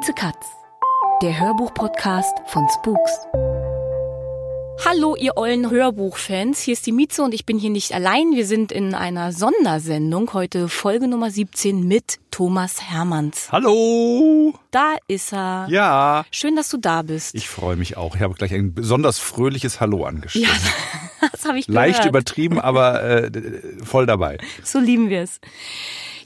Mieze Katz, der Hörbuch-Podcast von Spooks. Hallo, ihr ollen Hörbuchfans. Hier ist die Mieze und ich bin hier nicht allein. Wir sind in einer Sondersendung. Heute Folge Nummer 17 mit Thomas Hermanns. Hallo! Da ist er. Ja. Schön, dass du da bist. Ich freue mich auch. Ich habe gleich ein besonders fröhliches Hallo angestellt. Ja, das habe ich gehört. Leicht übertrieben, aber äh, voll dabei. So lieben wir es.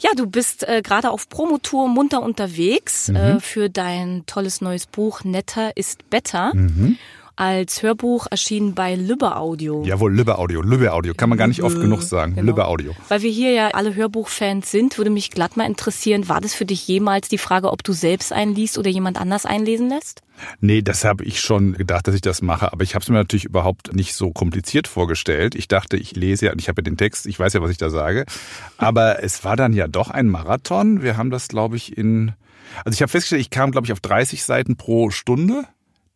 Ja, du bist äh, gerade auf Promotour munter unterwegs Mhm. äh, für dein tolles neues Buch Netter ist Better. Mhm. Als Hörbuch erschienen bei Lübbe Audio. Jawohl, Lübbe Audio, Lübbe Audio. Kann man gar nicht oft genug sagen. Genau. Lübbe Audio. Weil wir hier ja alle Hörbuchfans sind, würde mich glatt mal interessieren, war das für dich jemals die Frage, ob du selbst einliest oder jemand anders einlesen lässt? Nee, das habe ich schon gedacht, dass ich das mache. Aber ich habe es mir natürlich überhaupt nicht so kompliziert vorgestellt. Ich dachte, ich lese ja, ich habe ja den Text, ich weiß ja, was ich da sage. Aber es war dann ja doch ein Marathon. Wir haben das, glaube ich, in... Also ich habe festgestellt, ich kam, glaube ich, auf 30 Seiten pro Stunde.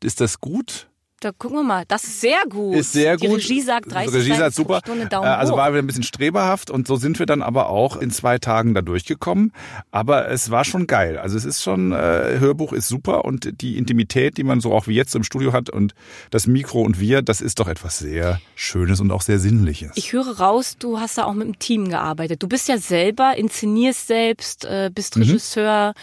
Ist das gut? Da gucken wir mal. Das ist sehr gut. Ist sehr Die gut. Regie sagt 30 Die Regie sagt super. Stunde Daumen Äh, also hoch. war wieder ein bisschen streberhaft und so sind wir dann aber auch in zwei Tagen da durchgekommen. Aber es war schon geil. Also es ist schon, äh, Hörbuch ist super und die Intimität, die man so auch wie jetzt im Studio hat und das Mikro und wir, das ist doch etwas sehr Schönes und auch sehr Sinnliches. Ich höre raus, du hast da auch mit dem Team gearbeitet. Du bist ja selber, inszenierst selbst, äh, bist Mhm. Regisseur,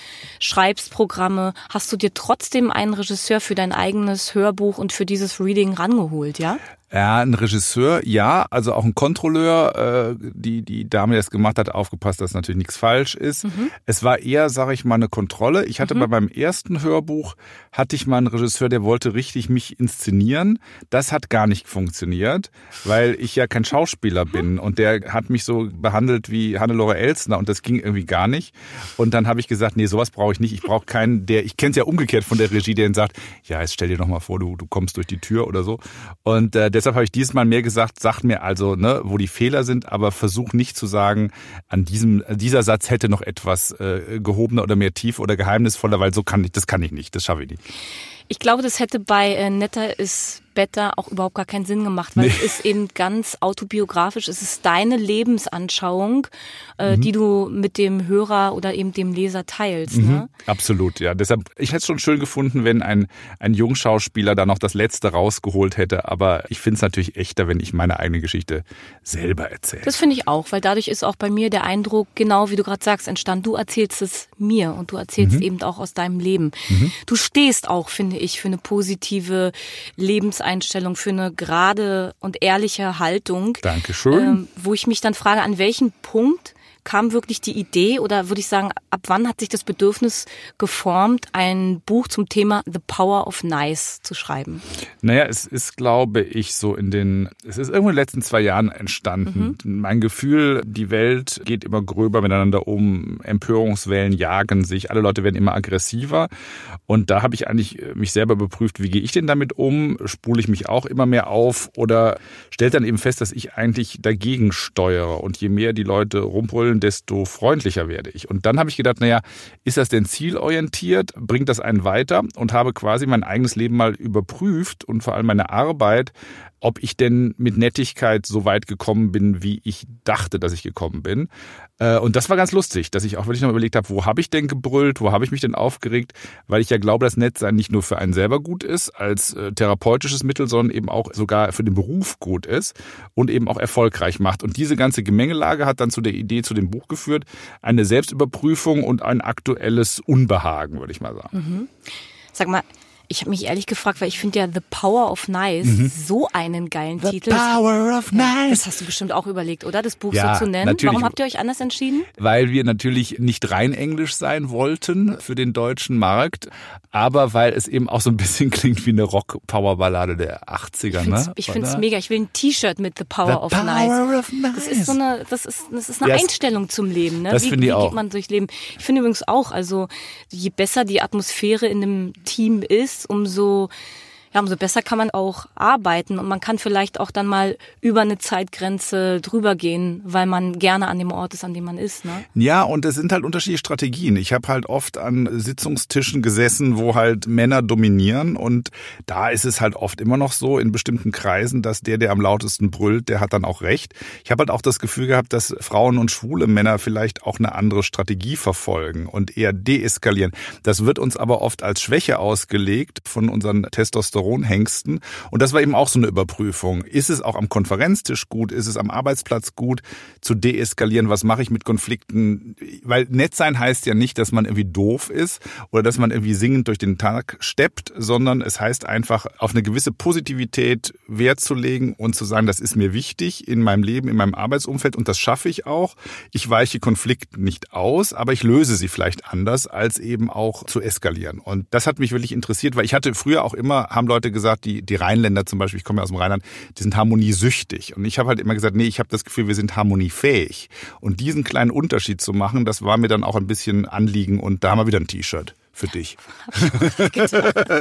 schreibst Programme. Hast du dir trotzdem einen Regisseur für dein eigenes Hörbuch und für dieses Reading rangeholt, ja? Ja, ein Regisseur, ja, also auch ein Kontrolleur, äh, die die Dame, die das gemacht hat, aufgepasst, dass natürlich nichts falsch ist. Es war eher, sage ich mal, eine Kontrolle. Ich hatte bei meinem ersten Hörbuch hatte ich mal einen Regisseur, der wollte richtig mich inszenieren. Das hat gar nicht funktioniert, weil ich ja kein Schauspieler bin und der hat mich so behandelt wie Hannelore Elsner und das ging irgendwie gar nicht. Und dann habe ich gesagt, nee, sowas brauche ich nicht. Ich brauche keinen, der ich kenne es ja umgekehrt von der Regie, der dann sagt, ja, jetzt stell dir doch mal vor, du du kommst durch die Tür oder so. Und äh, deshalb habe ich dieses Mal mehr gesagt, sag mir also, ne, wo die Fehler sind, aber versuch nicht zu sagen, an diesem dieser Satz hätte noch etwas äh, gehobener oder mehr tief oder geheimnisvoller, weil so kann ich, das kann ich nicht, das schaffe ich nicht. Ich glaube, das hätte bei äh, Netter ist Better auch überhaupt gar keinen Sinn gemacht, weil Nee. es ist eben ganz autobiografisch. Es ist deine Lebensanschauung, äh, Mhm. die du mit dem Hörer oder eben dem Leser teilst. Ne? Absolut, ja. Deshalb, ich hätte es schon schön gefunden, wenn ein, ein Jungschauspieler da noch das Letzte rausgeholt hätte. Aber ich finde es natürlich echter, wenn ich meine eigene Geschichte selber erzähle. Das finde ich auch, weil dadurch ist auch bei mir der Eindruck, genau wie du gerade sagst, entstanden. Du erzählst es mir und du erzählst eben auch aus deinem Leben. Du stehst auch, finde ich, für eine positive Lebenseinstellung, für eine gerade und ehrliche Haltung. Dankeschön. Ähm, wo ich mich dann frage, an welchem Punkt kam wirklich die Idee oder würde ich sagen, ab wann hat sich das Bedürfnis geformt, ein Buch zum Thema The Power of Nice zu schreiben? Naja, es ist, glaube ich, so in den, es ist irgendwo in den letzten zwei Jahren entstanden. Mein Gefühl, die Welt geht immer gröber miteinander um, Empörungswellen jagen sich, alle Leute werden immer aggressiver. Und da habe ich eigentlich äh, mich selber überprüft, wie gehe ich denn damit um? Spule ich mich auch immer mehr auf oder stellt dann eben fest, dass ich eigentlich dagegen steuere. Und je mehr die Leute rumbrüllen, desto freundlicher werde ich. Und dann habe ich gedacht, naja, ist das denn zielorientiert? Bringt das einen weiter? Und habe quasi mein eigenes Leben mal überprüft und vor allem meine Arbeit, ob ich denn mit Nettigkeit so weit gekommen bin, wie ich dachte, dass ich gekommen bin. Äh, Und das war ganz lustig, dass ich auch wirklich noch überlegt habe, wo habe ich denn gebrüllt, wo habe ich mich denn aufgeregt, weil ich ja glaube, dass Nettsein nicht nur für einen selber gut ist, als äh, therapeutisches Mittel, sondern eben auch sogar für den Beruf gut ist und eben auch erfolgreich macht. Und diese ganze Gemengelage hat dann zu der Idee zu dem Buch geführt, eine Selbstüberprüfung und ein aktuelles Unbehagen, würde ich mal sagen. Sag mal, Ich habe mich ehrlich gefragt, weil ich finde ja The Power of Nice mhm. so einen geilen The Titel. Power of Nice. Das hast du bestimmt auch überlegt, oder? Das Buch ja, so zu nennen. Natürlich. Warum habt ihr euch anders entschieden? Weil wir natürlich nicht rein englisch sein wollten für den deutschen Markt, aber weil es eben auch so ein bisschen klingt wie eine Rock-Power-Ballade der 80er. Ich finde es ne? mega. Ich will ein T-Shirt mit The Power, The of, Power nice. of Nice. Das ist so eine, das ist, das ist eine Yes. Einstellung zum Leben. Ne? Das wie finde ich wie auch. geht man durchs Leben? Ich finde übrigens auch, also je besser die Atmosphäre in einem Team ist, umso ja, umso besser kann man auch arbeiten und man kann vielleicht auch dann mal über eine Zeitgrenze drüber gehen, weil man gerne an dem Ort ist, an dem man ist. Ne? Ja, und es sind halt unterschiedliche Strategien. Ich habe halt oft an Sitzungstischen gesessen, wo halt Männer dominieren und da ist es halt oft immer noch so in bestimmten Kreisen, dass der, der am lautesten brüllt, der hat dann auch recht. Ich habe halt auch das Gefühl gehabt, dass Frauen und schwule Männer vielleicht auch eine andere Strategie verfolgen und eher deeskalieren. Das wird uns aber oft als Schwäche ausgelegt von unseren Testosteronhengsten und das war eben auch so eine Überprüfung. Ist es auch am Konferenztisch gut? Ist es am Arbeitsplatz gut zu deeskalieren? Was mache ich mit Konflikten? Weil nett sein heißt ja nicht, dass man irgendwie doof ist oder dass man irgendwie singend durch den Tag steppt, sondern es heißt einfach, auf eine gewisse Positivität Wert zu legen und zu sagen, das ist mir wichtig in meinem Leben, in meinem Arbeitsumfeld und das schaffe ich auch. Ich weiche Konflikte nicht aus, aber ich löse sie vielleicht anders, als eben auch zu eskalieren. Und das hat mich wirklich interessiert, weil ich hatte früher auch immer, haben Leute gesagt, die, die Rheinländer zum Beispiel, ich komme ja aus dem Rheinland, die sind harmoniesüchtig. Und ich habe halt immer gesagt, nee, ich habe das Gefühl, wir sind harmoniefähig. Und diesen kleinen Unterschied zu machen, das war mir dann auch ein bisschen Anliegen. Und da haben wir wieder ein T-Shirt für dich.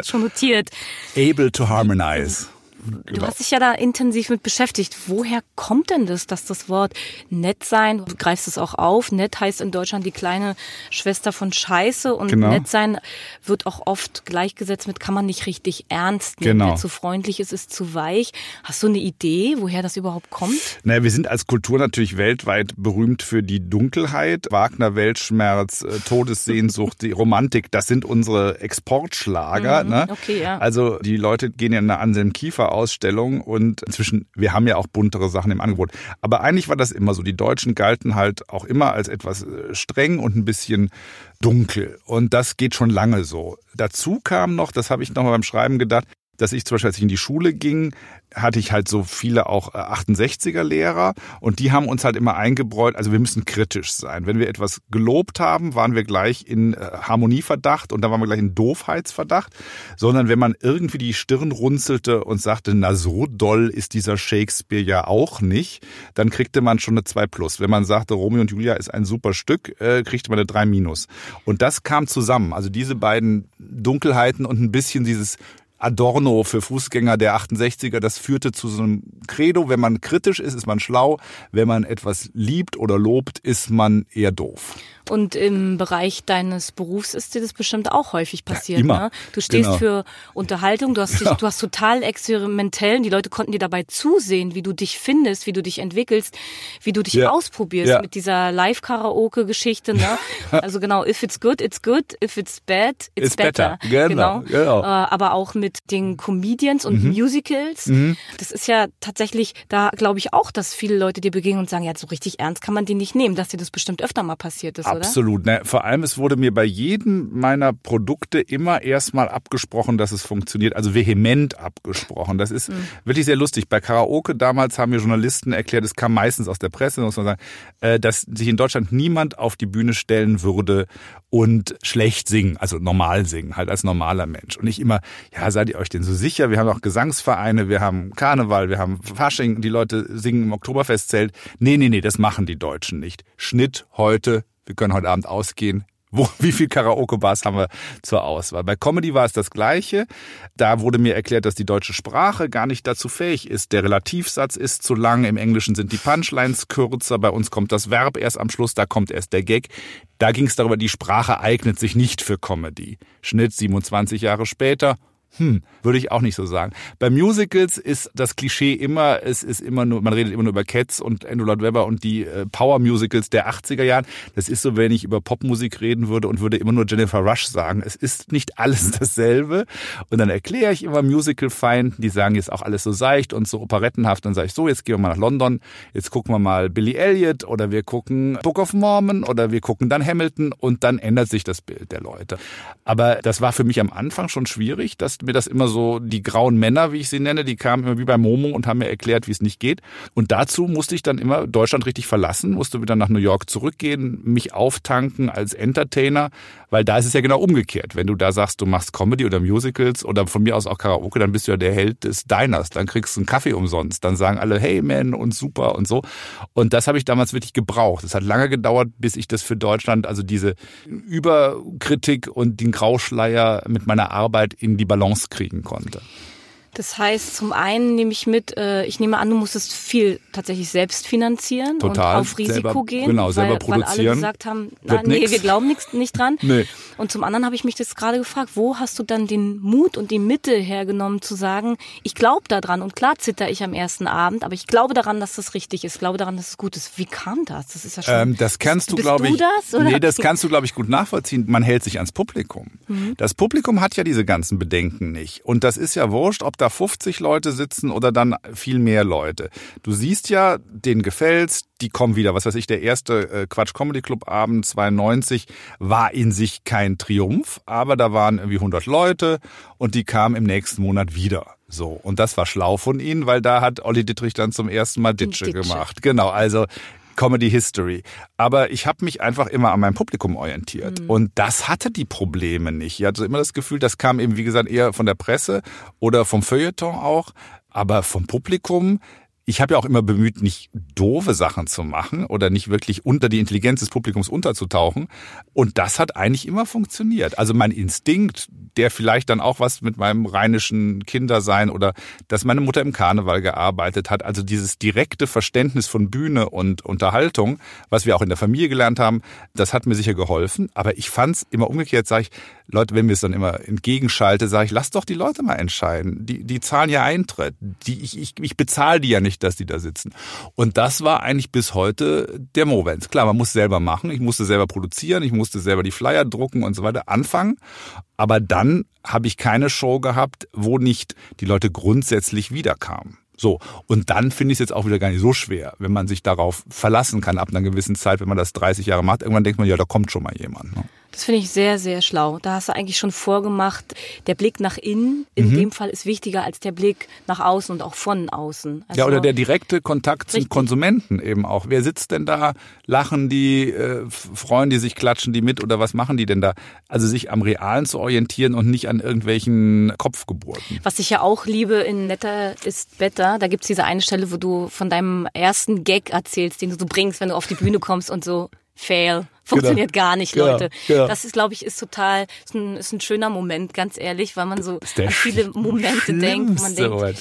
Schon notiert. Able to harmonize. Du hast dich ja da intensiv mit beschäftigt. Woher kommt denn das, dass das Wort nett sein, du greifst es auch auf, nett heißt in Deutschland die kleine Schwester von Scheiße und Genau. nett sein wird auch oft gleichgesetzt mit kann man nicht richtig ernst nehmen. Genau. Wer zu freundlich ist, ist zu weich. Hast du eine Idee, woher das überhaupt kommt? Naja, wir sind als Kultur natürlich weltweit berühmt für die Dunkelheit. Wagner, Weltschmerz, äh, Todessehnsucht, die Romantik, das sind unsere Exportschlager. Mhm, ne? okay, ja. Also die Leute gehen ja in eine Anselm Kiefer Ausstellung und inzwischen, wir haben ja auch buntere Sachen im Angebot. Aber eigentlich war das immer so. Die Deutschen galten halt auch immer als etwas äh, streng und ein bisschen dunkel. Und das geht schon lange so. Dazu kam noch, das habe ich noch mal beim Schreiben gedacht, dass ich zum Beispiel, als ich in die Schule ging, hatte ich halt so viele auch äh, 68er Lehrer und die haben uns halt immer eingebräut, also wir müssen kritisch sein. Wenn wir etwas gelobt haben, waren wir gleich in äh, Harmonieverdacht und dann waren wir gleich in Doofheitsverdacht, sondern wenn man irgendwie die Stirn runzelte und sagte, na so doll ist dieser Shakespeare ja auch nicht, dann kriegte man schon eine 2 plus. Wenn man sagte, Romeo und Julia ist ein super Stück, äh, kriegte man eine 3 minus. Und das kam zusammen, also diese beiden Dunkelheiten und ein bisschen dieses Adorno für Fußgänger der 68er, das führte zu so einem Credo, wenn man kritisch ist, ist man schlau, wenn man etwas liebt oder lobt, ist man eher doof. Und im Bereich deines Berufs ist dir das bestimmt auch häufig passiert. immer. Ne? Du stehst Genau. für Unterhaltung, du hast, dich, Ja. du hast total experimentell, die Leute konnten dir dabei zusehen, wie du dich findest, wie du dich entwickelst, wie du dich Ja. ausprobierst Ja. mit dieser Live-Karaoke-Geschichte. Ne? also genau, if it's good, it's good, if it's bad, it's, It's better. Genau, genau. Äh, aber auch mit den Comedians und Mhm. Musicals. Das ist ja tatsächlich, da glaube ich auch, dass viele Leute dir begegnen und sagen, ja, so richtig ernst kann man die nicht nehmen, dass dir das bestimmt öfter mal passiert ist? Absolut. Ne? Vor allem, es wurde mir bei jedem meiner Produkte immer erstmal abgesprochen, dass es funktioniert. Also vehement abgesprochen. Das ist wirklich sehr lustig. Bei Karaoke damals haben mir Journalisten erklärt, es kam meistens aus der Presse, muss man sagen, äh, dass sich in Deutschland niemand auf die Bühne stellen würde und schlecht singen, also normal singen, halt als normaler Mensch. Und ich immer, ja, seid ihr euch denn so sicher? Wir haben auch Gesangsvereine, wir haben Karneval, wir haben Fasching, die Leute singen im Oktoberfestzelt. Nee, nee, nee, das machen die Deutschen nicht. Schnitt heute, wir können heute Abend ausgehen. Wo, wie viel Karaoke-Bars haben wir zur Auswahl? Bei Comedy war es das Gleiche. Da wurde mir erklärt, dass die deutsche Sprache gar nicht dazu fähig ist. Der Relativsatz ist zu lang. Im Englischen sind die Punchlines kürzer. Bei uns kommt das Verb erst am Schluss. Da kommt erst der Gag. Da ging es darüber, die Sprache eignet sich nicht für Comedy. Schnitt 27 Jahre später. Hm, würde ich auch nicht so sagen. Bei Musicals ist das Klischee immer, es ist immer nur, man redet immer nur über Cats und Andrew Lloyd Webber und die äh, Power Musicals der 80er Jahren. Das ist so, wenn ich über Popmusik reden würde und würde immer nur Jennifer Rush sagen. Es ist nicht alles dasselbe. Und dann erkläre ich immer Musical-Feinden, die sagen jetzt auch alles so seicht und so operettenhaft. Dann sage ich so, jetzt gehen wir mal nach London, jetzt gucken wir mal Billy Elliot oder wir gucken Book of Mormon oder wir gucken dann Hamilton und dann ändert sich das Bild der Leute. Aber das war für mich am Anfang schon schwierig, dass mir das immer so, die grauen Männer, wie ich sie nenne, die kamen immer wie bei Momo und haben mir erklärt, wie es nicht geht. Und dazu musste ich dann immer Deutschland richtig verlassen, musste wieder nach New York zurückgehen, mich auftanken als Entertainer, weil da ist es ja genau umgekehrt. Wenn du da sagst, du machst Comedy oder Musicals oder von mir aus auch Karaoke, dann bist du ja der Held des Diners. Dann kriegst du einen Kaffee umsonst. Dann sagen alle, hey man und super und so. Und das habe ich damals wirklich gebraucht. Es hat lange gedauert, bis ich das für Deutschland, also diese Überkritik und den Grauschleier mit meiner Arbeit in die Balance Balance kriegen konnte. Das heißt, zum einen nehme ich mit, äh, ich nehme an, du musstest viel tatsächlich selbst finanzieren Total, und auf Risiko selber, gehen. Genau, selber weil, produzieren. Weil alle gesagt haben, na, nee, nix. wir glauben nix, nicht dran. Nee. Und zum anderen habe ich mich das gerade gefragt, wo hast du dann den Mut und die Mitte hergenommen zu sagen, ich glaube daran und klar zitter ich am ersten Abend, aber ich glaube daran, dass das richtig ist, ich glaube daran, dass es gut ist. Wie kam das? Das ist ja schon. Ähm, das kannst du, glaube ich. Du das, oder? Nee, das kannst du, glaube ich, gut nachvollziehen. Man hält sich ans Publikum. Mhm. Das Publikum hat ja diese ganzen Bedenken nicht. Und das ist ja wurscht, ob da 50 Leute sitzen oder dann viel mehr Leute. Du siehst ja, denen gefällt's, die kommen wieder. Was weiß ich, der erste äh, Quatsch Comedy Club Abend 92 war in sich kein Triumph, aber da waren irgendwie 100 Leute und die kamen im nächsten Monat wieder. So, und das war schlau von ihnen, weil da hat Olli Dittrich dann zum ersten Mal Ditsche, Ditsche. gemacht. Genau, also Comedy History. Aber ich habe mich einfach immer an meinem Publikum orientiert. Und das hatte die Probleme nicht. Ich hatte immer das Gefühl, das kam eben, wie gesagt, eher von der Presse oder vom Feuilleton auch. Aber vom Publikum, ich habe ja auch immer bemüht, nicht doofe Sachen zu machen oder nicht wirklich unter die Intelligenz des Publikums unterzutauchen. Und das hat eigentlich immer funktioniert. Also mein Instinkt, der vielleicht dann auch was mit meinem rheinischen Kindersein oder dass meine Mutter im Karneval gearbeitet hat, also dieses direkte Verständnis von Bühne und Unterhaltung, was wir auch in der Familie gelernt haben, das hat mir sicher geholfen. Aber ich fand es immer umgekehrt, sage ich, Leute, wenn mir es dann immer entgegenschalte, sage ich, lass doch die Leute mal entscheiden. Die, die zahlen ja Eintritt. Die, ich, ich, ich bezahle die ja nicht, dass die da sitzen. Und das war eigentlich bis heute der Movens. Klar, man muss selber machen. Ich musste selber produzieren, ich musste selber die Flyer drucken und so weiter anfangen. Aber dann habe ich keine Show gehabt, wo nicht die Leute grundsätzlich wiederkamen. So, und dann finde ich es jetzt auch wieder gar nicht so schwer, wenn man sich darauf verlassen kann ab einer gewissen Zeit, wenn man das 30 Jahre macht. Irgendwann denkt man, ja, da kommt schon mal jemand. Ne? Das finde ich sehr, sehr schlau. Da hast du eigentlich schon vorgemacht, der Blick nach innen in Mhm. dem Fall ist wichtiger als der Blick nach außen und auch von außen. Also, Ja, oder der direkte Kontakt zum Richtig. Konsumenten eben auch. Wer sitzt denn da? Lachen die, äh, freuen die sich, klatschen die mit oder was machen die denn da? Also sich am Realen zu orientieren und nicht an irgendwelchen Kopfgeburten. Was ich ja auch liebe in Netter ist Better, da gibt's diese eine Stelle, wo du von deinem ersten Gag erzählst, den du so bringst, wenn du auf die Bühne kommst und so fail. Funktioniert gar nicht, Genau, Leute. genau. Das ist, glaube ich, ist total, ist ein, ist ein schöner Moment, ganz ehrlich, weil man so an viele Momente denkt. wo Man denkt, Moment.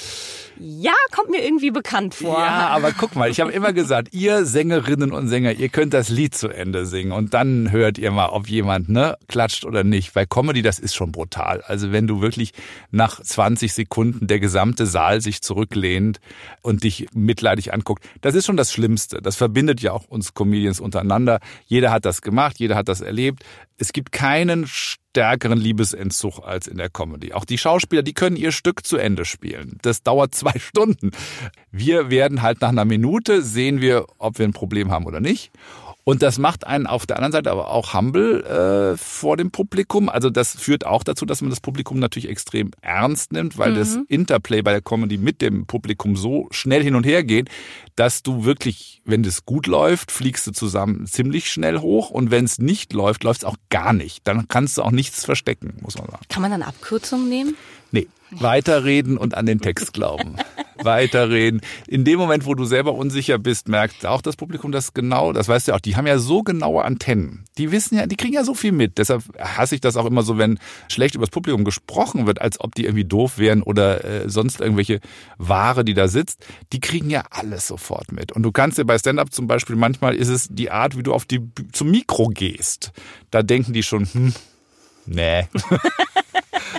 Ja, kommt mir irgendwie bekannt vor. Ja, aber guck mal, ich habe immer gesagt, ihr Sängerinnen und Sänger, ihr könnt das Lied zu Ende singen und dann hört ihr mal, ob jemand ne klatscht oder nicht. Bei Comedy, das ist schon brutal. Also wenn du wirklich nach 20 Sekunden der gesamte Saal sich zurücklehnt und dich mitleidig anguckt, das ist schon das Schlimmste. Das verbindet ja auch uns Comedians untereinander. Jeder hat das gemacht, jeder hat das erlebt. Es gibt keinen stärkeren Liebesentzug als in der Comedy. Auch die Schauspieler, die können ihr Stück zu Ende spielen. Das dauert zwei Stunden. Wir werden halt nach einer Minute sehen wir, ob wir ein Problem haben oder nicht. Und das macht einen auf der anderen Seite aber auch humble äh, vor dem Publikum. Also das führt auch dazu, dass man das Publikum natürlich extrem ernst nimmt, weil das Interplay bei der Comedy mit dem Publikum so schnell hin und her geht, dass du wirklich, wenn das gut läuft, fliegst du zusammen ziemlich schnell hoch. Und wenn es nicht läuft, läuft es auch gar nicht. Dann kannst du auch nichts verstecken, muss man sagen. Kann man dann Abkürzungen nehmen? Nee, weiterreden und an den Text glauben. Weiterreden. In dem Moment, wo du selber unsicher bist, merkt auch das Publikum das genau, das weißt du ja auch, die haben ja so genaue Antennen. Die wissen ja, die kriegen ja so viel mit. Deshalb hasse ich das auch immer so, wenn schlecht über das Publikum gesprochen wird, als ob die irgendwie doof wären oder äh, sonst irgendwelche Ware, die da sitzt. Die kriegen ja alles sofort mit. Und du kannst dir bei Stand-Up zum Beispiel, manchmal ist es die Art, wie du auf die, zum Mikro gehst. Da denken die schon, hm, nee.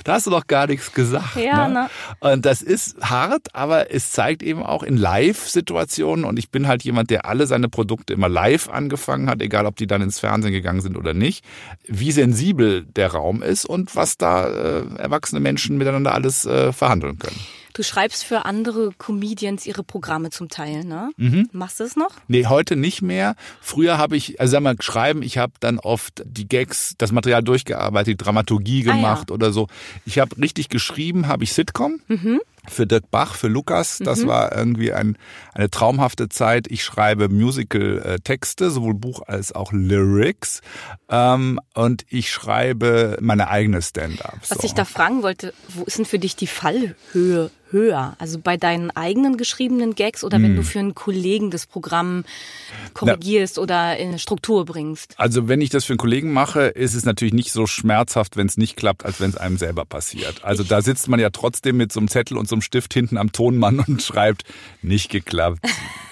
da hast du doch gar nichts gesagt. Ja, ne? ne? Und das ist hart, aber es zeigt eben auch in Live-Situationen und ich bin halt jemand, der alle seine Produkte immer live angefangen hat, egal ob die dann ins Fernsehen gegangen sind oder nicht, wie sensibel der Raum ist und was da äh, erwachsene Menschen miteinander alles äh, verhandeln können. Du schreibst für andere Comedians ihre Programme zum Teil, ne? Mhm. Machst du es noch? Nee, heute nicht mehr. Früher habe ich, also sag mal, schreiben, ich habe dann oft die Gags, das Material durchgearbeitet, die Dramaturgie gemacht ah, ja. oder so. Ich habe richtig geschrieben, habe ich Sitcom. Mhm für Dirk Bach, für Lukas. Das mhm. war irgendwie ein, eine traumhafte Zeit. Ich schreibe Musical-Texte, sowohl Buch als auch Lyrics. Ähm, und ich schreibe meine eigene Stand-ups. Was so. ich da fragen wollte, wo ist denn für dich die Fallhöhe höher? Also bei deinen eigenen geschriebenen Gags oder wenn du hm. für einen Kollegen das Programm korrigierst Na, oder in Struktur bringst? Also wenn ich das für einen Kollegen mache, ist es natürlich nicht so schmerzhaft, wenn es nicht klappt, als wenn es einem selber passiert. Also ich da sitzt man ja trotzdem mit so einem Zettel und so einem Stift hinten am Tonmann und schreibt, nicht geklappt,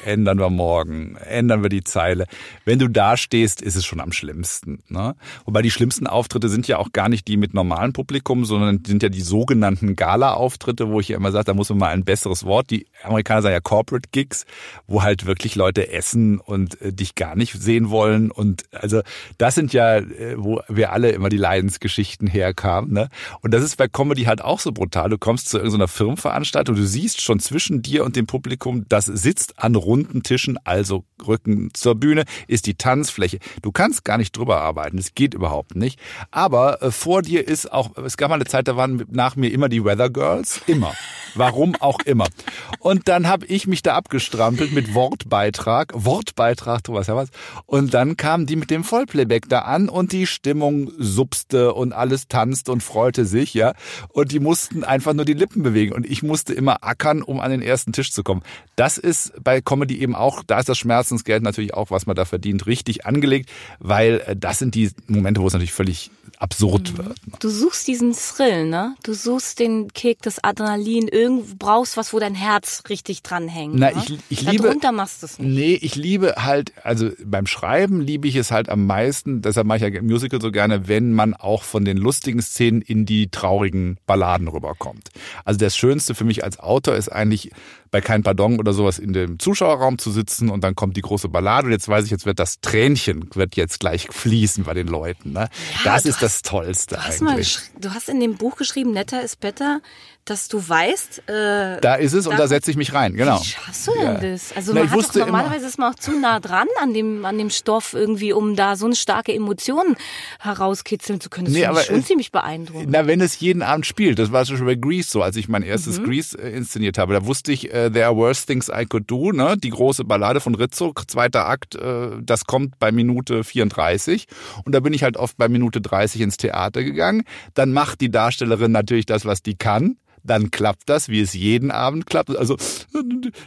ändern wir morgen, ändern wir die Zeile. Wenn du da stehst, ist es schon am schlimmsten. Ne? Wobei die schlimmsten Auftritte sind ja auch gar nicht die mit normalem Publikum, sondern sind ja die sogenannten Gala-Auftritte, wo ich ja immer sage, da muss man mal ein besseres Wort. Die Amerikaner sagen ja Corporate Gigs, wo halt wirklich Leute essen und äh, dich gar nicht sehen wollen. Und also das sind ja, äh, wo wir alle immer die Leidensgeschichten herkamen. Ne? Und das ist bei Comedy halt auch so brutal. Du kommst zu irgendeiner Firmenveranstaltung, du siehst schon zwischen dir und dem Publikum, das sitzt an runden Tischen, also Rücken zur Bühne, ist die Tanzfläche. Du kannst gar nicht drüber arbeiten, das geht überhaupt nicht. Aber äh, vor dir ist auch, es gab mal eine Zeit, da waren nach mir immer die Weather Girls, immer. Warum auch immer. Und dann habe ich mich da abgestrampelt mit Wortbeitrag, Wortbeitrag, Thomas was. Und dann kamen die mit dem Vollplayback da an und die Stimmung supste und alles tanzt und freute sich, ja. Und die mussten einfach nur die Lippen bewegen und ich musste immer ackern, um an den ersten Tisch zu kommen. Das ist bei Comedy eben auch, da ist das Schmerzensgeld natürlich auch, was man da verdient, richtig angelegt, weil äh, das sind die Momente, wo es natürlich völlig absurd mhm. wird. Du suchst diesen Thrill, ne? Du suchst den Kick, das Adrenalin, irgendwo brauchst was, wo dein Herz richtig dran hängt. Na, ne? ich, ich liebe. Darunter machst du es nicht. Nee, ich liebe halt, also beim Schreiben liebe ich es halt am meisten, deshalb mache ich ja Musical so gerne, wenn man auch von den lustigen Szenen in die traurigen Balladen rüberkommt. Also das Schönste für mich als Autor ist eigentlich bei Kein Pardon oder sowas in dem Zuschauerraum zu sitzen und dann kommt die große Ballade und jetzt weiß ich, jetzt wird das Tränchen wird jetzt gleich fließen bei den Leuten. Ne? Ja, das ist hast, das Tollste du hast eigentlich. Mal, du hast in dem Buch geschrieben, netter ist better dass du weißt. Äh, da ist es und da setze ich mich rein, genau. Wie schaffst du denn ja. das? Also Na, man hat doch, normalerweise ist man auch zu nah dran an dem, an dem Stoff irgendwie, um da so eine starke Emotion herauskitzeln zu können. Das nee, aber schon es, ziemlich beeindruckend. Na, wenn es jeden Abend spielt, das war schon bei Grease so, als ich mein erstes mhm. Grease äh, inszeniert habe, da wusste ich, äh, There are worse things I could do, ne? die große Ballade von Rizzo, zweiter Akt, äh, das kommt bei Minute 34 und da bin ich halt oft bei Minute 30 ins Theater gegangen. Dann macht die Darstellerin natürlich das, was die kann dann klappt das, wie es jeden Abend klappt. Also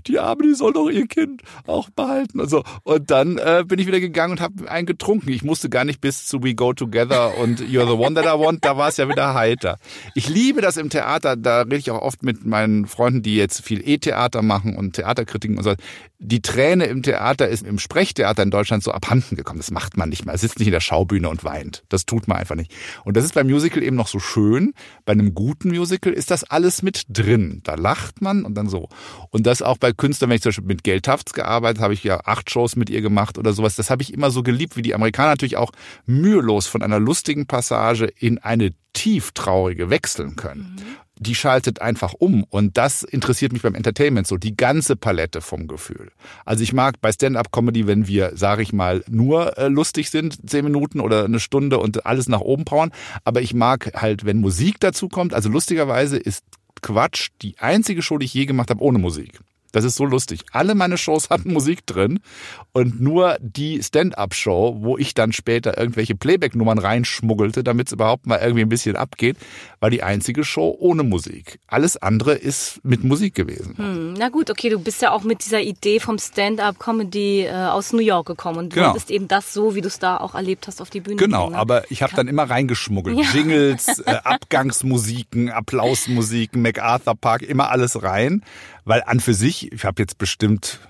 die Arme, die soll doch ihr Kind auch behalten. Also und dann äh, bin ich wieder gegangen und habe einen getrunken. Ich musste gar nicht bis zu We Go Together und You're the One That I Want. Da war es ja wieder heiter. Ich liebe das im Theater. Da rede ich auch oft mit meinen Freunden, die jetzt viel E-Theater machen und Theaterkritiken und so. Die Träne im Theater ist im Sprechtheater in Deutschland so abhanden gekommen. Das macht man nicht mehr. Er sitzt nicht in der Schaubühne und weint. Das tut man einfach nicht. Und das ist beim Musical eben noch so schön. Bei einem guten Musical ist das alles alles mit drin. Da lacht man und dann so. Und das auch bei Künstlern, wenn ich zum Beispiel mit Gail Tafts gearbeitet habe, ich ja acht Shows mit ihr gemacht oder sowas. Das habe ich immer so geliebt, wie die Amerikaner natürlich auch mühelos von einer lustigen Passage in eine tief traurige wechseln können. Mhm die schaltet einfach um. Und das interessiert mich beim Entertainment so, die ganze Palette vom Gefühl. Also ich mag bei Stand-up-Comedy, wenn wir, sage ich mal, nur äh, lustig sind, zehn Minuten oder eine Stunde und alles nach oben powern. Aber ich mag halt, wenn Musik dazu kommt. Also lustigerweise ist Quatsch die einzige Show, die ich je gemacht habe ohne Musik. Das ist so lustig. Alle meine Shows hatten Musik drin und nur die Stand-up-Show, wo ich dann später irgendwelche Playback-Nummern reinschmuggelte, damit es überhaupt mal irgendwie ein bisschen abgeht, war die einzige Show ohne Musik. Alles andere ist mit Musik gewesen. Hm, na gut, okay, du bist ja auch mit dieser Idee vom Stand-up-Comedy äh, aus New York gekommen und genau. wolltest eben das so, wie du es da auch erlebt hast, auf die Bühne. Genau, bringen, ne? aber ich habe dann immer reingeschmuggelt. Ja. Jingles, äh, Abgangsmusiken, Applausmusiken, MacArthur Park, immer alles rein, weil an für sich, ich habe jetzt bestimmt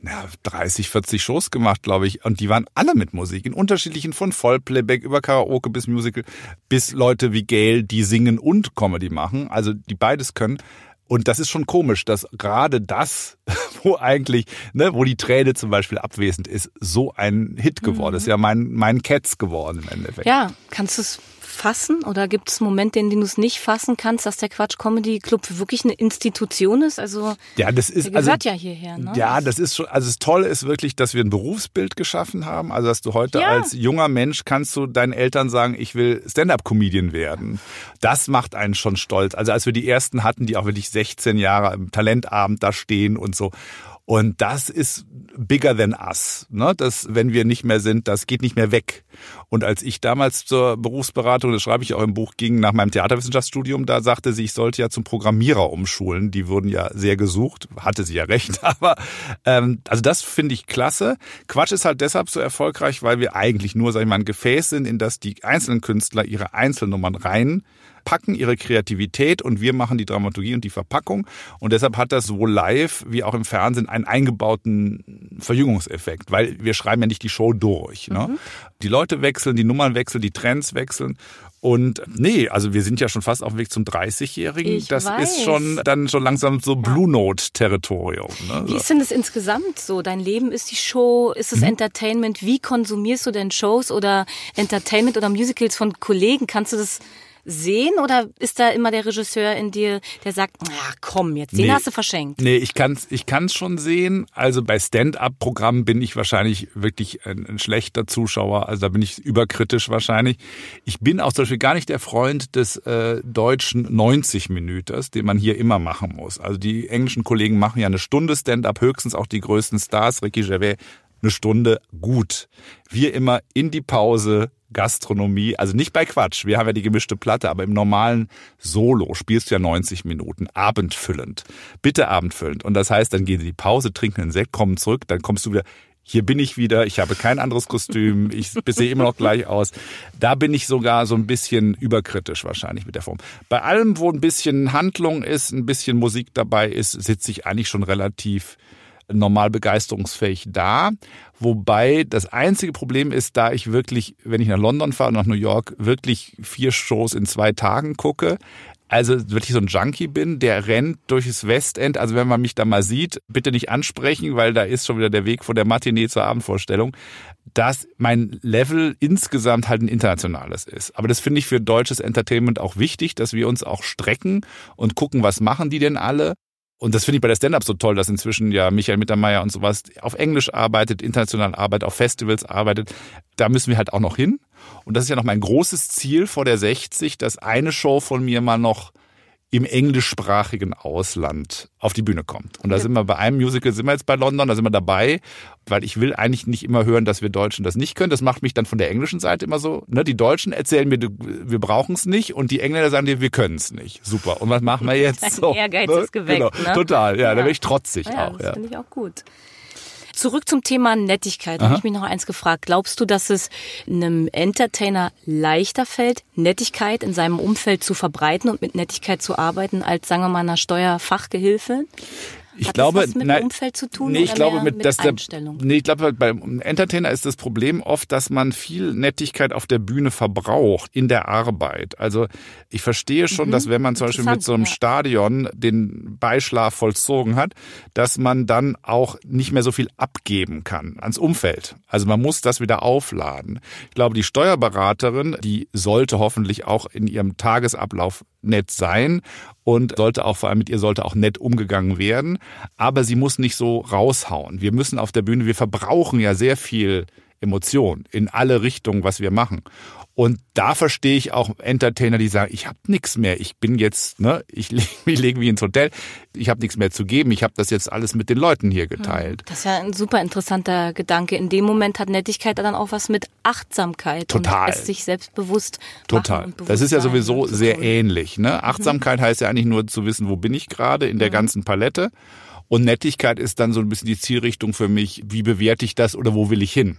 na, 30, 40 Shows gemacht, glaube ich. Und die waren alle mit Musik. In unterschiedlichen, von Vollplayback über Karaoke bis Musical, bis Leute wie Gail, die singen und Comedy machen. Also die beides können. Und das ist schon komisch, dass gerade das, wo eigentlich, ne, wo die Träne zum Beispiel abwesend ist, so ein Hit geworden mhm. ist. Ja, mein, mein Cats geworden im Endeffekt. Ja, kannst du es fassen oder gibt es Momente, in denen du es nicht fassen kannst, dass der Quatsch Comedy Club wirklich eine Institution ist? Also ja, das ist der gehört also, ja hierher. Ne? Ja, das ist schon. Also das Tolle ist wirklich, dass wir ein Berufsbild geschaffen haben. Also dass du heute ja. als junger Mensch kannst du deinen Eltern sagen, ich will Stand-up-Comedian werden. Das macht einen schon stolz. Also als wir die ersten hatten, die auch wirklich 16 Jahre im Talentabend da stehen und so. Und das ist bigger than us. Ne? Das, wenn wir nicht mehr sind, das geht nicht mehr weg. Und als ich damals zur Berufsberatung, das schreibe ich auch im Buch, ging nach meinem Theaterwissenschaftsstudium, da sagte sie, ich sollte ja zum Programmierer umschulen. Die wurden ja sehr gesucht, hatte sie ja recht. Aber ähm, also das finde ich klasse. Quatsch ist halt deshalb so erfolgreich, weil wir eigentlich nur, sag ich mal, ein Gefäß sind, in das die einzelnen Künstler ihre Einzelnummern rein packen ihre Kreativität und wir machen die Dramaturgie und die Verpackung. Und deshalb hat das sowohl live wie auch im Fernsehen einen eingebauten Verjüngungseffekt, weil wir schreiben ja nicht die Show durch. Ne? Mhm. Die Leute wechseln, die Nummern wechseln, die Trends wechseln. Und nee, also wir sind ja schon fast auf dem Weg zum 30-Jährigen. Das weiß. ist schon dann schon langsam so Blue Note-Territorium. Ne? Wie ist denn das insgesamt so? Dein Leben ist die Show, ist es mhm. Entertainment? Wie konsumierst du denn Shows oder Entertainment oder Musicals von Kollegen? Kannst du das sehen oder ist da immer der Regisseur in dir, der sagt, na komm, jetzt den nee, hast du verschenkt? Nee, ich kann's, ich kann's schon sehen. Also bei Stand-up-Programmen bin ich wahrscheinlich wirklich ein, ein, schlechter Zuschauer. Also da bin ich überkritisch wahrscheinlich. Ich bin auch zum Beispiel gar nicht der Freund des äh, deutschen 90-Minüters, den man hier immer machen muss. Also die englischen Kollegen machen ja eine Stunde Stand-up, höchstens auch die größten Stars, Ricky Gervais, eine Stunde gut. Wir immer in die Pause, Gastronomie, also nicht bei Quatsch, wir haben ja die gemischte Platte, aber im normalen Solo spielst du ja 90 Minuten, abendfüllend. Bitte abendfüllend. Und das heißt, dann gehen sie die Pause, trinken einen Sekt, kommen zurück, dann kommst du wieder, hier bin ich wieder, ich habe kein anderes Kostüm, ich sehe immer noch gleich aus. Da bin ich sogar so ein bisschen überkritisch wahrscheinlich mit der Form. Bei allem, wo ein bisschen Handlung ist, ein bisschen Musik dabei ist, sitze ich eigentlich schon relativ normal begeisterungsfähig da. Wobei das einzige Problem ist, da ich wirklich, wenn ich nach London fahre, nach New York, wirklich vier Shows in zwei Tagen gucke, also wirklich so ein Junkie bin, der rennt durch das Westend. Also wenn man mich da mal sieht, bitte nicht ansprechen, weil da ist schon wieder der Weg von der Matinee zur Abendvorstellung, dass mein Level insgesamt halt ein internationales ist. Aber das finde ich für deutsches Entertainment auch wichtig, dass wir uns auch strecken und gucken, was machen die denn alle und das finde ich bei der Stand-Up so toll, dass inzwischen ja Michael Mittermeier und sowas auf Englisch arbeitet, international arbeitet, auf Festivals arbeitet. Da müssen wir halt auch noch hin. Und das ist ja noch mein großes Ziel vor der 60, dass eine Show von mir mal noch im englischsprachigen Ausland auf die Bühne kommt. Und da sind wir bei einem Musical, sind wir jetzt bei London, da sind wir dabei, weil ich will eigentlich nicht immer hören, dass wir Deutschen das nicht können. Das macht mich dann von der englischen Seite immer so. Ne? Die Deutschen erzählen mir, wir brauchen es nicht und die Engländer sagen dir, wir können es nicht. Super. Und was machen wir jetzt? Dein so, Ehrgeiz ne? ist geweckt. Genau. Ne? Total, ja, ja, da bin ich trotzig ja, auch. Das ja. finde ich auch gut. Zurück zum Thema Nettigkeit. Da habe ich mich noch eins gefragt. Glaubst du, dass es einem Entertainer leichter fällt, Nettigkeit in seinem Umfeld zu verbreiten und mit Nettigkeit zu arbeiten, als, sagen wir mal, einer Steuerfachgehilfe? Ich Hat glaube, das was mit nein, Umfeld zu tun nee, ich glaube mit, mit dass der, nee, ich glaube beim Entertainer ist das Problem oft, dass man viel Nettigkeit auf der Bühne verbraucht in der Arbeit. Also ich verstehe schon, mhm. dass wenn man zum Beispiel mit so einem ja. Stadion den Beischlaf vollzogen hat, dass man dann auch nicht mehr so viel abgeben kann ans Umfeld. Also man muss das wieder aufladen. Ich glaube, die Steuerberaterin, die sollte hoffentlich auch in ihrem Tagesablauf nett sein und sollte auch vor allem mit ihr sollte auch nett umgegangen werden, aber sie muss nicht so raushauen. Wir müssen auf der Bühne, wir verbrauchen ja sehr viel Emotion in alle Richtungen, was wir machen. Und da verstehe ich auch Entertainer, die sagen, ich habe nichts mehr, ich bin jetzt, ne, ich lege mich leg mich ins Hotel, ich habe nichts mehr zu geben, ich habe das jetzt alles mit den Leuten hier geteilt. Das ist ja ein super interessanter Gedanke. In dem Moment hat Nettigkeit dann auch was mit Achtsamkeit Total. und es sich selbstbewusst Total. Bewusst das ist ja sowieso sehr ähnlich. Ne? Mhm. Achtsamkeit heißt ja eigentlich nur zu wissen, wo bin ich gerade in der mhm. ganzen Palette. Und Nettigkeit ist dann so ein bisschen die Zielrichtung für mich, wie bewerte ich das oder wo will ich hin?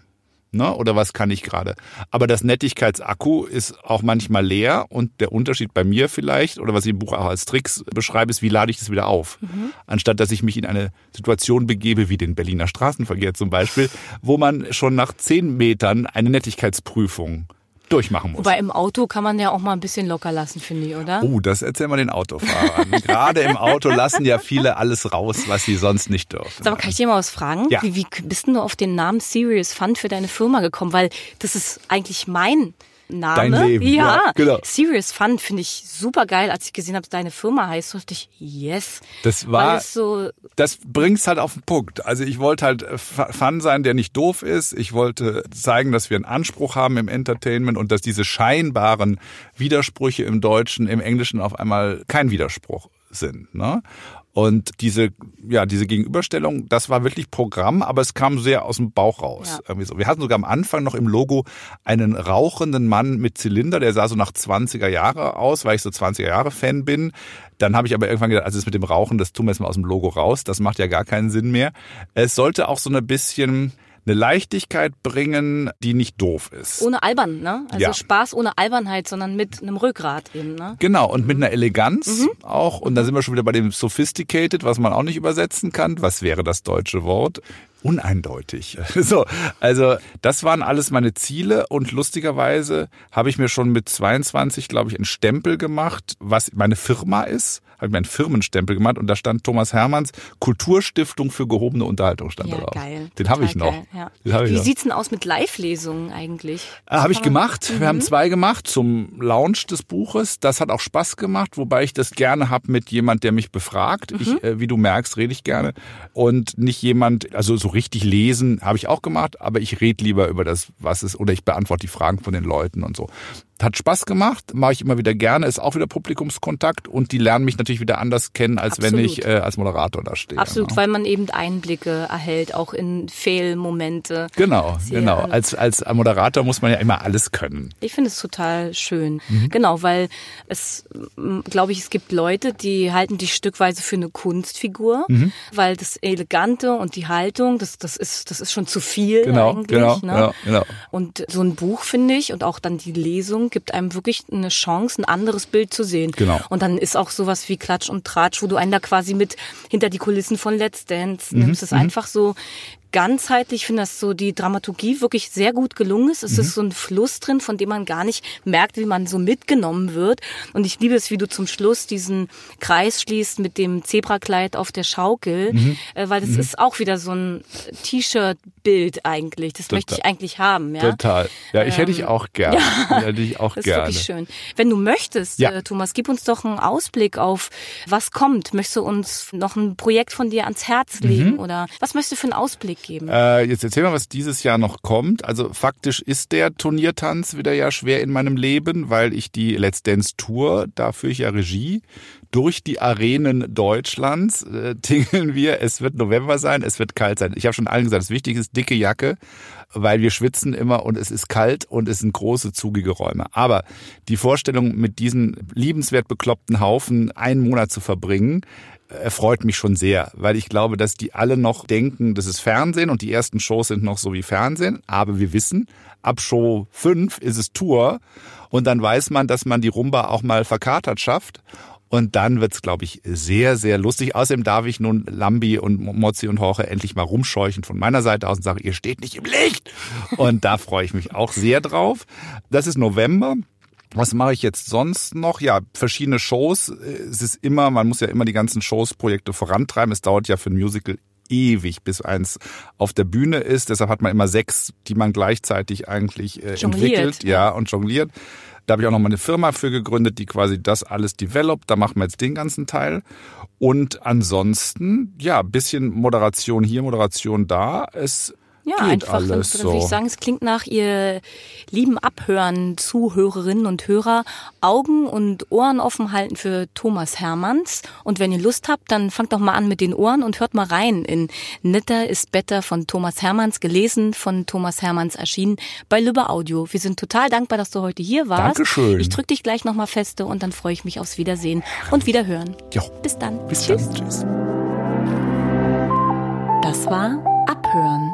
Ne? Oder was kann ich gerade? Aber das Nettigkeitsakku ist auch manchmal leer und der Unterschied bei mir vielleicht, oder was ich im Buch auch als Tricks beschreibe, ist, wie lade ich das wieder auf? Mhm. Anstatt dass ich mich in eine Situation begebe, wie den Berliner Straßenverkehr zum Beispiel, wo man schon nach zehn Metern eine Nettigkeitsprüfung durchmachen muss. Wobei im Auto kann man ja auch mal ein bisschen locker lassen, finde ich, oder? Oh, das erzählen wir den Autofahrern. Gerade im Auto lassen ja viele alles raus, was sie sonst nicht dürfen. Aber kann ich dir mal was fragen? Ja. Wie, wie bist denn du auf den Namen Serious Fund für deine Firma gekommen? Weil das ist eigentlich mein Name. Dein Leben. Ja, ja genau. Serious Fun finde ich super geil. Als ich gesehen habe, deine Firma heißt, dachte ich, yes. Das war, so das bringt's halt auf den Punkt. Also ich wollte halt äh, Fun sein, der nicht doof ist. Ich wollte zeigen, dass wir einen Anspruch haben im Entertainment und dass diese scheinbaren Widersprüche im Deutschen, im Englischen auf einmal kein Widerspruch sind. Ne? Und diese, ja, diese Gegenüberstellung, das war wirklich Programm, aber es kam sehr aus dem Bauch raus. Ja. Irgendwie so. Wir hatten sogar am Anfang noch im Logo einen rauchenden Mann mit Zylinder, der sah so nach 20er Jahre aus, weil ich so 20er Jahre Fan bin. Dann habe ich aber irgendwann gedacht, also das mit dem Rauchen, das tun wir jetzt mal aus dem Logo raus, das macht ja gar keinen Sinn mehr. Es sollte auch so ein bisschen eine Leichtigkeit bringen, die nicht doof ist. Ohne albern, ne? Also ja. Spaß ohne Albernheit, sondern mit einem Rückgrat eben, ne? Genau, und mit einer Eleganz mhm. auch. Und da sind wir schon wieder bei dem Sophisticated, was man auch nicht übersetzen kann. Was wäre das deutsche Wort? uneindeutig. So, also das waren alles meine Ziele und lustigerweise habe ich mir schon mit 22, glaube ich, einen Stempel gemacht, was meine Firma ist habe ich mir einen Firmenstempel gemacht und da stand Thomas Hermanns Kulturstiftung für gehobene Unterhaltung stand ja, da drauf. Geil. Den habe ich noch. Geil, ja. hab Wie noch. sieht's denn aus mit Live-Lesungen eigentlich? Äh, habe ich gemacht. Mhm. Wir haben mhm. zwei gemacht zum Launch des Buches. Das hat auch Spaß gemacht, wobei ich das gerne habe mit jemand, der mich befragt. Mhm. Ich, äh, wie du merkst, rede ich gerne und nicht jemand, also so richtig lesen habe ich auch gemacht, aber ich rede lieber über das, was ist oder ich beantworte die Fragen von den Leuten und so. Hat Spaß gemacht, mache ich immer wieder gerne, ist auch wieder Publikumskontakt und die lernen mich natürlich wieder anders kennen, als Absolut. wenn ich äh, als Moderator da stehe. Absolut, genau. weil man eben Einblicke erhält, auch in Fehlmomente. Genau, Sehr genau. Als, als Moderator muss man ja immer alles können. Ich finde es total schön. Mhm. Genau, weil es, glaube ich, es gibt Leute, die halten dich stückweise für eine Kunstfigur, mhm. weil das Elegante und die Haltung, das, das, ist, das ist schon zu viel genau, eigentlich. Genau, ne? genau, genau. Und so ein Buch, finde ich, und auch dann die Lesung, gibt einem wirklich eine Chance, ein anderes Bild zu sehen. Genau. Und dann ist auch sowas wie Klatsch und Tratsch, wo du einen da quasi mit hinter die Kulissen von Let's Dance nimmst. Mhm. Es ist einfach so ganzheitlich finde, dass so die Dramaturgie wirklich sehr gut gelungen ist. Es mhm. ist so ein Fluss drin, von dem man gar nicht merkt, wie man so mitgenommen wird. Und ich liebe es, wie du zum Schluss diesen Kreis schließt mit dem Zebrakleid auf der Schaukel, mhm. äh, weil das mhm. ist auch wieder so ein T-Shirt-Bild eigentlich. Das Total. möchte ich eigentlich haben. Ja? Total. Ja, ich ähm, hätte ich auch gerne. Ja. Hätte ich auch das gerne. ist wirklich schön. Wenn du möchtest, ja. äh, Thomas, gib uns doch einen Ausblick auf, was kommt. Möchtest du uns noch ein Projekt von dir ans Herz legen? Mhm. Oder was möchtest du für einen Ausblick geben? Äh, jetzt erzähl mal, was dieses Jahr noch kommt. Also faktisch ist der Turniertanz wieder ja schwer in meinem Leben, weil ich die Let's Dance Tour, da führe ich ja Regie, durch die Arenen Deutschlands äh, tingeln wir. Es wird November sein, es wird kalt sein. Ich habe schon allen gesagt, das Wichtige ist dicke Jacke, weil wir schwitzen immer und es ist kalt und es sind große, zugige Räume. Aber die Vorstellung, mit diesen liebenswert bekloppten Haufen einen Monat zu verbringen, erfreut mich schon sehr, weil ich glaube, dass die alle noch denken, das ist Fernsehen und die ersten Shows sind noch so wie Fernsehen. Aber wir wissen, ab Show 5 ist es Tour und dann weiß man, dass man die Rumba auch mal verkatert schafft. Und dann wird's, glaube ich, sehr, sehr lustig. Außerdem darf ich nun Lambi und Mozzi und Horche endlich mal rumscheuchen von meiner Seite aus und sage, ihr steht nicht im Licht. Und da freue ich mich auch sehr drauf. Das ist November. Was mache ich jetzt sonst noch? Ja, verschiedene Shows. Es ist immer, man muss ja immer die ganzen Shows, Projekte vorantreiben. Es dauert ja für ein Musical ewig, bis eins auf der Bühne ist. Deshalb hat man immer sechs, die man gleichzeitig eigentlich äh, entwickelt, ja, und jongliert. Da habe ich auch noch mal eine Firma für gegründet, die quasi das alles developt. Da machen wir jetzt den ganzen Teil. Und ansonsten, ja, bisschen Moderation hier, Moderation da. Es ja, Geht einfach, alles dann, so. würde ich sagen, es klingt nach ihr lieben Abhören, Zuhörerinnen und Hörer, Augen und Ohren offen halten für Thomas Hermanns. Und wenn ihr Lust habt, dann fangt doch mal an mit den Ohren und hört mal rein in Netter ist Better von Thomas Hermanns, gelesen von Thomas Hermanns, erschienen bei Lübbe Audio. Wir sind total dankbar, dass du heute hier warst. Dankeschön. Ich drück dich gleich nochmal feste und dann freue ich mich aufs Wiedersehen und Wiederhören. Jo. Bis dann. Bis Tschüss. dann. Tschüss. Das war Abhören